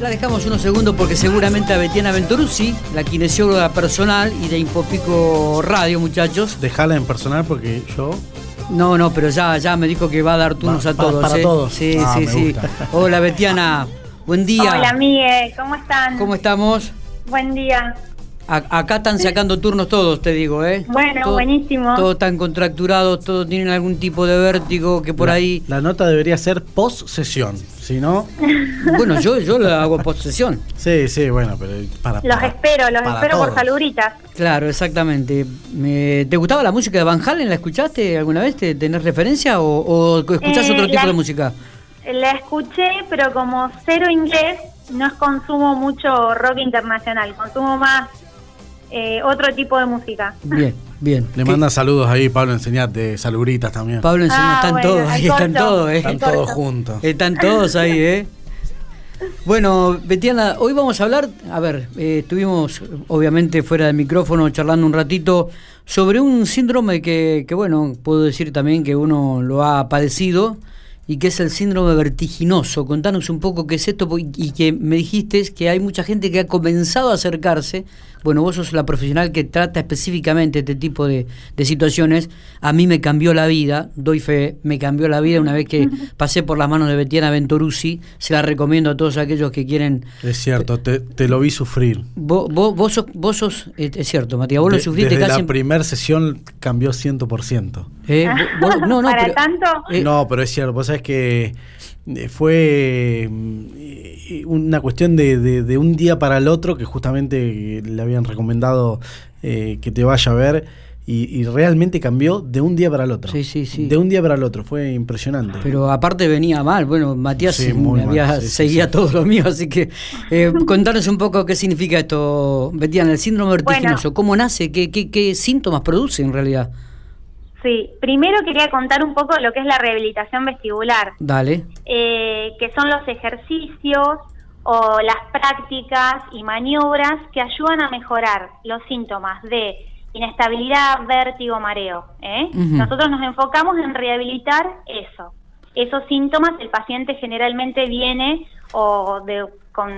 La dejamos unos segundos porque seguramente a Betiana Venturuzzi, la kinesióloga personal y de Infopico Radio, muchachos. Dejala en personal porque yo. No, no, pero ya, ya me dijo que va a dar turnos Va- a todos. para ¿eh? todos. Sí, Ah, sí, sí. gusta. Hola, Betiana. Buen día. Hola, Miguel, ¿cómo están? ¿Cómo estamos? Buen día. A- acá están sacando turnos todos, te digo, ¿eh? Bueno, buenísimo. Todos están contracturados, todos tienen algún tipo de vértigo que por la, ahí. La nota debería ser post sesión. Si no. Bueno, yo, yo lo hago posesión. Sí, sí, bueno, pero para. Los para- espero, los para espero por todos. saluritas. Claro, exactamente. Me- ¿Te gustaba la música de Van Halen? ¿La escuchaste alguna vez? ¿Te- ¿Tenés referencia o, o escuchás Eh, otro tipo la- de música? La escuché, pero como cero inglés, no consumo mucho rock internacional, consumo más eh, otro tipo de música. Bien, bien. Le ¿Qué- manda saludos ahí, Pablo, enseñate saluritas también. Pablo Ah, están bueno, todos, ahí están todos, ¿eh? Están todos juntos. Están todos ahí, ¿eh? Bueno, Betiana, hoy vamos a hablar, a ver, eh, estuvimos obviamente fuera del micrófono charlando un ratito sobre un síndrome que, que, bueno, puedo decir también que uno lo ha padecido y que es el síndrome vertiginoso. Contanos un poco qué es esto y que me dijiste que hay mucha gente que ha comenzado a acercarse. Bueno, vos sos la profesional que trata específicamente este tipo de, de situaciones. A mí me cambió la vida, doy fe, me cambió la vida una vez que pasé por las manos de Betiana Venturuzzi. Se la recomiendo a todos aquellos que quieren. Es cierto, te, te lo vi sufrir. Vos, vos, vos sos, vos sos- eh, es cierto, Matías, vos lo sufriste desde casi. la primera sesión cambió 100%. Eh, vos- no, no, ¿Para pero- tanto? eh, no, pero es cierto, vos sabés que eh, fue eh, una cuestión de, de- de un día para el otro que justamente le habían recomendado eh, que te vaya a ver y, y realmente cambió de un día para el otro. Sí, sí, sí. De un día para el otro, fue impresionante. Pero aparte venía mal, bueno, Matías Sí, muy me mal, había, sí, sí, seguía sí. todo lo mío, así que eh, contanos un poco qué significa esto, Betiana, el síndrome vertiginoso, cómo nace, qué, qué, qué síntomas produce en realidad. Sí, primero quería contar un poco lo que es la rehabilitación vestibular, Dale. eh, que son los ejercicios o las prácticas y maniobras que ayudan a mejorar los síntomas de inestabilidad, vértigo, mareo. ¿eh? Nosotros nos enfocamos en rehabilitar eso. Esos síntomas, el paciente generalmente viene o de- con,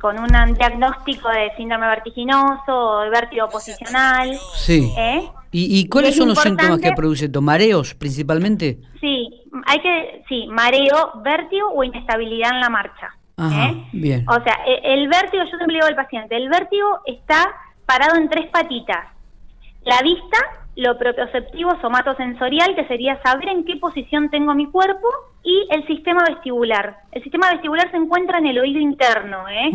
con un diagnóstico de síndrome vertiginoso o de vértigo posicional. Sí. ¿eh? ¿Y, y cuáles es son los síntomas que produce esto? ¿Mareos principalmente? Sí, hay que, sí, mareo, vértigo o inestabilidad en la marcha. Ajá, ¿eh? bien. O sea, e- el vértigo, yo siempre digo al paciente, el vértigo está parado en tres patitas. La vista, lo propioceptivo somatosensorial, que sería saber en qué posición tengo mi cuerpo, y el sistema vestibular. El sistema vestibular se encuentra en el oído interno, ¿eh?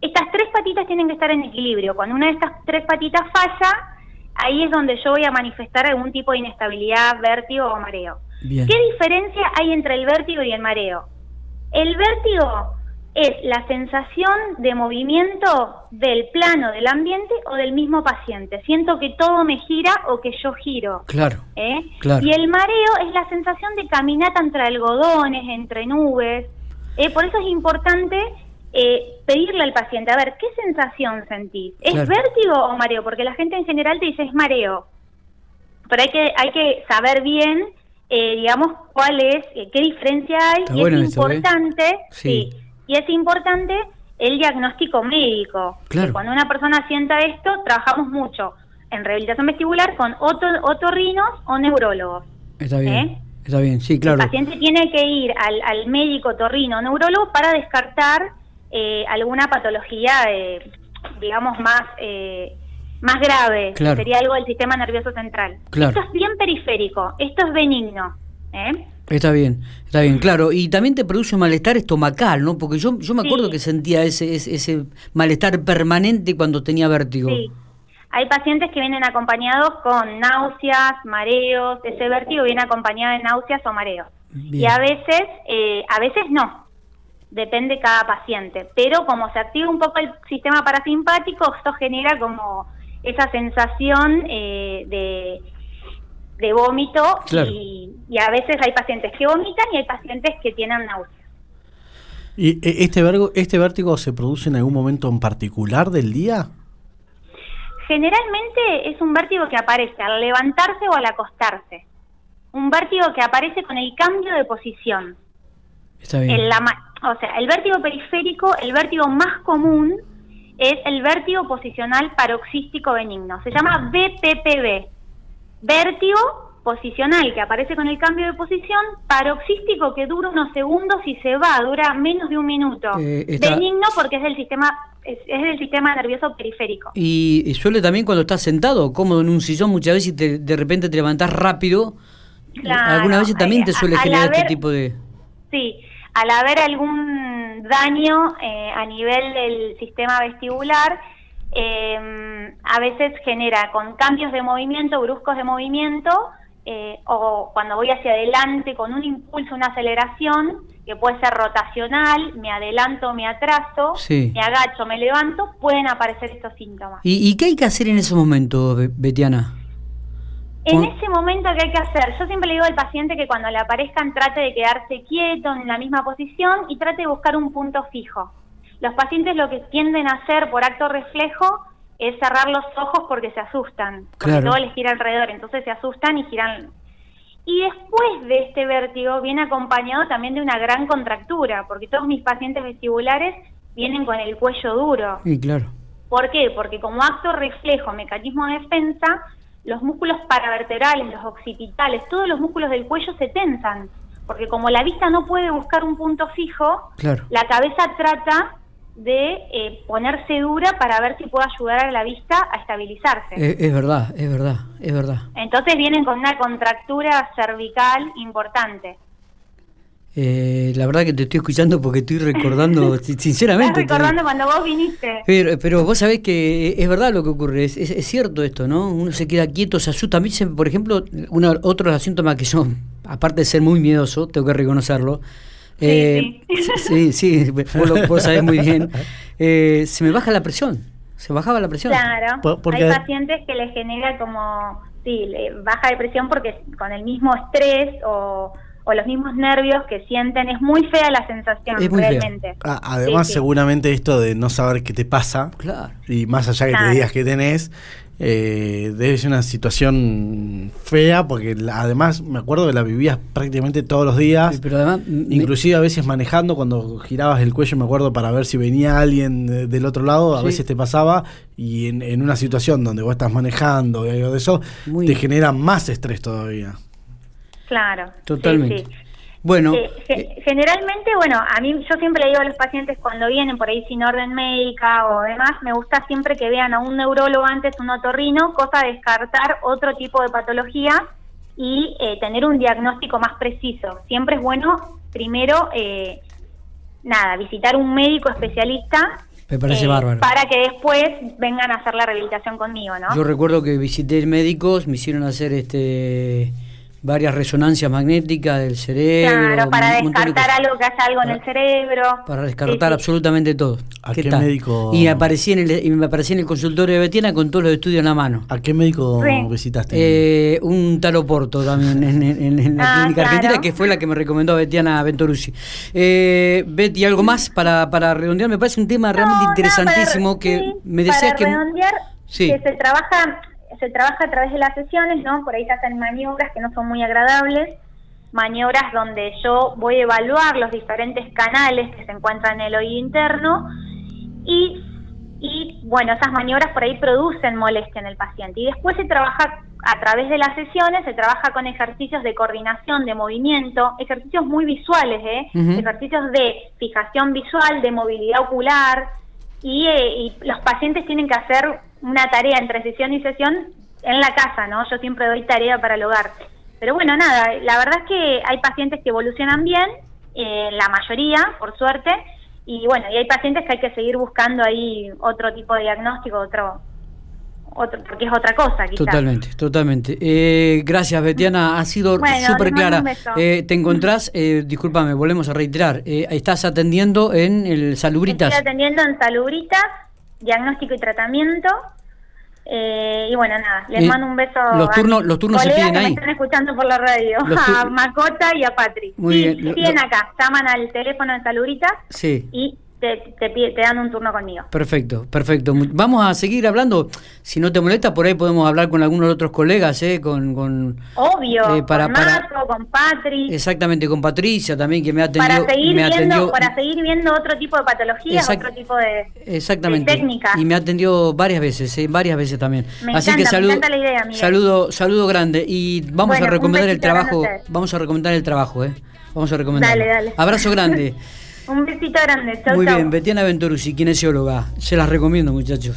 Estas tres patitas tienen que estar en equilibrio. Cuando una de estas tres patitas falla, ahí es donde yo voy a manifestar algún tipo de inestabilidad, vértigo o mareo. Bien. ¿Qué diferencia hay entre el vértigo y el mareo? El vértigo es la sensación de movimiento del plano del ambiente o del mismo paciente. Siento que todo me gira o que yo giro. Claro. ¿eh? Claro. Y el mareo es la sensación de caminata entre algodones, entre nubes. ¿eh? Por eso es importante eh, pedirle al paciente, a ver, ¿qué sensación sentís? ¿Es Claro. vértigo o mareo? Porque la gente en general te dice es mareo. Pero hay que, hay que saber bien, eh, digamos, cuál es, eh, qué diferencia hay. Está y bueno es eso, ¿eh? importante, Sí. sí, y es importante el diagnóstico médico. Claro. Que Cuando una persona sienta esto, trabajamos mucho en rehabilitación vestibular con oto- otorrinos o neurólogos. Está bien. ¿Eh? Está bien, sí, claro. El paciente tiene que ir al, al médico torrino o neurólogo para descartar eh, alguna patología, eh, digamos, más, eh, más grave, Claro. que sería algo del sistema nervioso central. Claro. Esto es bien periférico, esto es benigno. ¿eh? Está bien, está bien, claro. Y también te produce un malestar estomacal, ¿no? Porque yo, yo me Sí. acuerdo que sentía ese, ese, ese malestar permanente cuando tenía vértigo. Sí. Hay pacientes que vienen acompañados con náuseas, mareos, ese vértigo viene acompañado de náuseas o mareos. Bien. Y a veces, eh, a veces no, depende cada paciente. Pero como se activa un poco el sistema parasimpático, esto genera como esa sensación eh, de, de vómito Claro. y, y a veces hay pacientes que vomitan y hay pacientes que tienen náuseas. ¿Y eh, este, vergo- este vértigo se produce en algún momento en particular del día? Generalmente es un vértigo que aparece al levantarse o al acostarse. Un vértigo que aparece con el cambio de posición. Está bien. En la o sea, el vértigo periférico, el vértigo más común es el vértigo posicional paroxístico benigno. Se llama BPPB. Vértigo posicional que aparece con el cambio de posición, paroxístico que dura unos segundos y se va, dura menos de un minuto. Eh, benigno porque es del sistema es, del sistema nervioso periférico. Y, suele también cuando estás sentado, cómodo en un sillón, muchas veces te, de repente te levantás rápido. Claro, Algunas veces también te suele generar este tipo de... Sí, al haber algún daño eh, a nivel del sistema vestibular, eh, a veces genera con cambios de movimiento, bruscos de movimiento, eh, o cuando voy hacia adelante con un impulso, una aceleración, que puede ser rotacional, me adelanto, me atraso, me agacho, me levanto, pueden aparecer estos síntomas. ¿Y, qué hay que hacer en ese momento, Betiana? En ese momento, ¿qué hay que hacer? Yo siempre le digo al paciente que cuando le aparezcan trate de quedarse quieto en la misma posición y trate de buscar un punto fijo. Los pacientes lo que tienden a hacer por acto reflejo es cerrar los ojos porque se asustan, porque todo les gira alrededor, entonces se asustan y giran. Y después de este vértigo viene acompañado también de una gran contractura, porque todos mis pacientes vestibulares vienen con el cuello duro. Y claro. ¿Por qué? Porque como acto reflejo, mecanismo de defensa, los músculos paravertebrales, los occipitales, todos los músculos del cuello se tensan, porque como la vista no puede buscar un punto fijo, la cabeza trata de eh, ponerse dura para ver si puede ayudar a la vista a estabilizarse. Es, verdad, es verdad, es verdad. Entonces vienen con una contractura cervical importante. Eh, la verdad que te estoy escuchando porque estoy recordando, sinceramente. Estás recordando cuando vos viniste. Pero, vos sabés que es verdad lo que ocurre, es, es, cierto esto, ¿no? Uno se queda quieto, se asusta. A mí, por ejemplo, uno, otro de los síntomas que son, aparte de ser muy miedoso, tengo que reconocerlo, eh, sí, sí, vos, sabés muy bien. Eh, se me baja la presión, se bajaba la presión. Claro, hay pacientes que les genera como, sí, baja de presión porque con el mismo estrés o, los mismos nervios que sienten, es muy fea la sensación, realmente. Ah, además, seguramente esto de no saber qué te pasa, y más allá que te digas que tenés, eh, debe ser una situación fea porque además me acuerdo que la vivías prácticamente todos los días, pero además, inclusive a veces manejando cuando girabas el cuello me acuerdo para ver si venía alguien del otro lado, a veces te pasaba y en, una situación donde vos estás manejando y algo de eso, te genera más estrés todavía. Claro, totalmente. Bueno, eh, generalmente, bueno, a mí yo siempre le digo a los pacientes cuando vienen por ahí sin orden médica o demás, me gusta siempre que vean a un neurólogo antes, un otorrino, cosa de descartar otro tipo de patología y eh, tener un diagnóstico más preciso. Siempre es bueno, primero, eh, nada, visitar un médico especialista me parece bárbaro. Para que después vengan a hacer la rehabilitación conmigo, ¿no? Yo recuerdo que visité médicos, me hicieron hacer este varias resonancias magnéticas del cerebro. Claro, para descartar algo que haya algo en el cerebro. Para descartar absolutamente todo. ¿A qué, médico? Y me, aparecí en el, y me aparecí en el consultorio de Betiana con todos los estudios en la mano. ¿A qué médico visitaste? Eh, un talo Porto también en, la ah, clínica argentina, que fue la que me recomendó Betiana Ventorucci. Eh, Betty, ¿algo más para, para redondear? Me parece un tema realmente interesantísimo que me decías que... Redondear, que se trabaja se trabaja a través de las sesiones, ¿no? Por ahí se hacen maniobras que no son muy agradables, maniobras donde yo voy a evaluar los diferentes canales que se encuentran en el oído interno y, y bueno, esas maniobras por ahí producen molestia en el paciente. Y después se trabaja a través de las sesiones, se trabaja con ejercicios de coordinación, de movimiento, ejercicios muy visuales, ¿eh? ejercicios de fijación visual, de movilidad ocular, y, eh, y los pacientes tienen que hacer una tarea entre sesión y sesión en la casa, ¿no? Yo siempre doy tarea para el hogar. Pero bueno, nada, la verdad es que hay pacientes que evolucionan bien, eh, la mayoría, por suerte, y bueno, y hay pacientes que hay que seguir buscando ahí otro tipo de diagnóstico, otro, otro porque es otra cosa. Totalmente, totalmente. Eh, gracias, Betiana, ha sido súper clara. Eh, te encontrás, eh, discúlpame, volvemos a reiterar, eh, estás atendiendo en el Salubritas. Estoy atendiendo en Salubritas diagnóstico y tratamiento. Eh, y bueno, nada, les mando un beso los turnos, los turnos se piden ahí. me están escuchando por la radio, a Macota y a Patri. Muy sí, bien. Siguen acá, llaman al teléfono de Saludita sí. y te, te, te, dan un turno conmigo. Perfecto, perfecto. Vamos a seguir hablando. Si no te molesta, por ahí podemos hablar con algunos otros colegas, ¿eh? Con, con Obvio, eh, para, con Marco, con Patri. Exactamente, con Patricia también, que me atendió. Para seguir, me viendo, para seguir viendo otro tipo de patologías, otro tipo de, exactamente. técnicas. Y me atendió varias veces, ¿eh? varias veces también. Me Así encanta, que saludo, la idea, saludo, saludo grande. Y vamos a recomendar el trabajo. Vamos a recomendar el trabajo, ¿eh? Vamos a recomendar. Dale, dale. Abrazo grande. Un besito grande. Chau, Muy bien, Betiana Venturuzzi, kinesióloga. Se las recomiendo, muchachos.